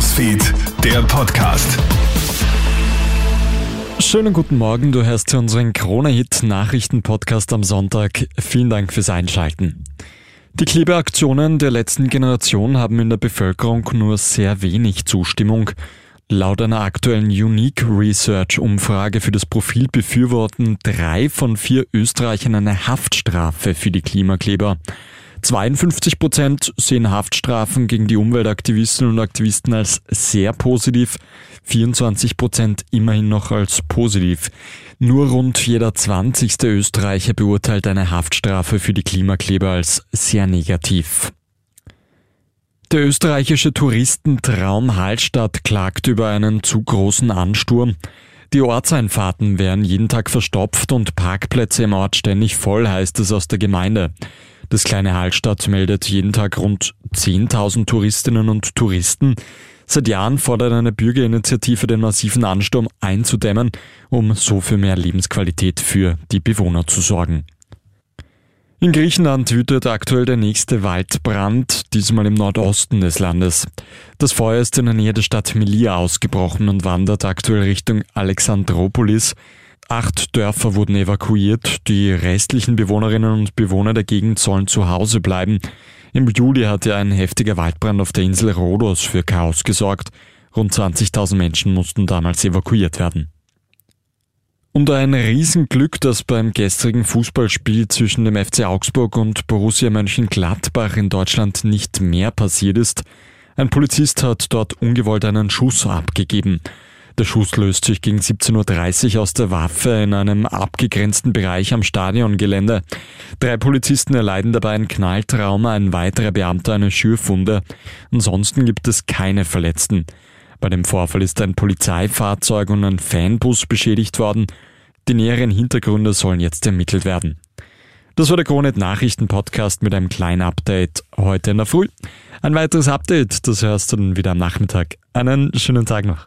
Newsfeed, der Podcast. Schönen guten Morgen, du hörst zu unseren Krone-Hit Nachrichten-Podcast am Sonntag. Vielen Dank fürs Einschalten. Die Klebeaktionen der letzten Generation haben in der Bevölkerung nur sehr wenig Zustimmung. Laut einer aktuellen Unique Research Umfrage für das Profil befürworten drei von vier Österreichern eine Haftstrafe für die Klimakleber. 52 Prozent sehen Haftstrafen gegen die Umweltaktivistinnen und Aktivisten als sehr positiv, 24 Prozent immerhin noch als positiv. Nur rund jeder 20. Österreicher beurteilt eine Haftstrafe für die Klimakleber als sehr negativ. Der österreichische Touristentraum Hallstatt klagt über einen zu großen Ansturm. Die Ortseinfahrten werden jeden Tag verstopft und Parkplätze im Ort ständig voll, heißt es aus der Gemeinde. Das kleine Hallstatt meldet jeden Tag rund 10.000 Touristinnen und Touristen. Seit Jahren fordert eine Bürgerinitiative den massiven Ansturm einzudämmen, um so für mehr Lebensqualität für die Bewohner zu sorgen. In Griechenland wütet aktuell der nächste Waldbrand, diesmal im Nordosten des Landes. Das Feuer ist in der Nähe der Stadt Melia ausgebrochen und wandert aktuell Richtung Alexandropolis. Acht Dörfer wurden evakuiert. Die restlichen Bewohnerinnen und Bewohner der Gegend sollen zu Hause bleiben. Im Juli hatte ein heftiger Waldbrand auf der Insel Rhodos für Chaos gesorgt. Rund 20.000 Menschen mussten damals evakuiert werden. Und ein Riesenglück, dass beim gestrigen Fußballspiel zwischen dem FC Augsburg und Borussia Mönchengladbach in Deutschland nicht mehr passiert ist. Ein Polizist hat dort ungewollt einen Schuss abgegeben. Der Schuss löst sich gegen 17.30 Uhr aus der Waffe in einem abgegrenzten Bereich am Stadiongelände. Drei Polizisten erleiden dabei ein Knalltrauma, ein weiterer Beamter eine Schürfunde. Ansonsten gibt es keine Verletzten. Bei dem Vorfall ist ein Polizeifahrzeug und ein Fanbus beschädigt worden. Die näheren Hintergründe sollen jetzt ermittelt werden. Das war der Kronet Nachrichten Podcast mit einem kleinen Update heute in der Früh. Ein weiteres Update, das hörst du dann wieder am Nachmittag. Einen schönen Tag noch.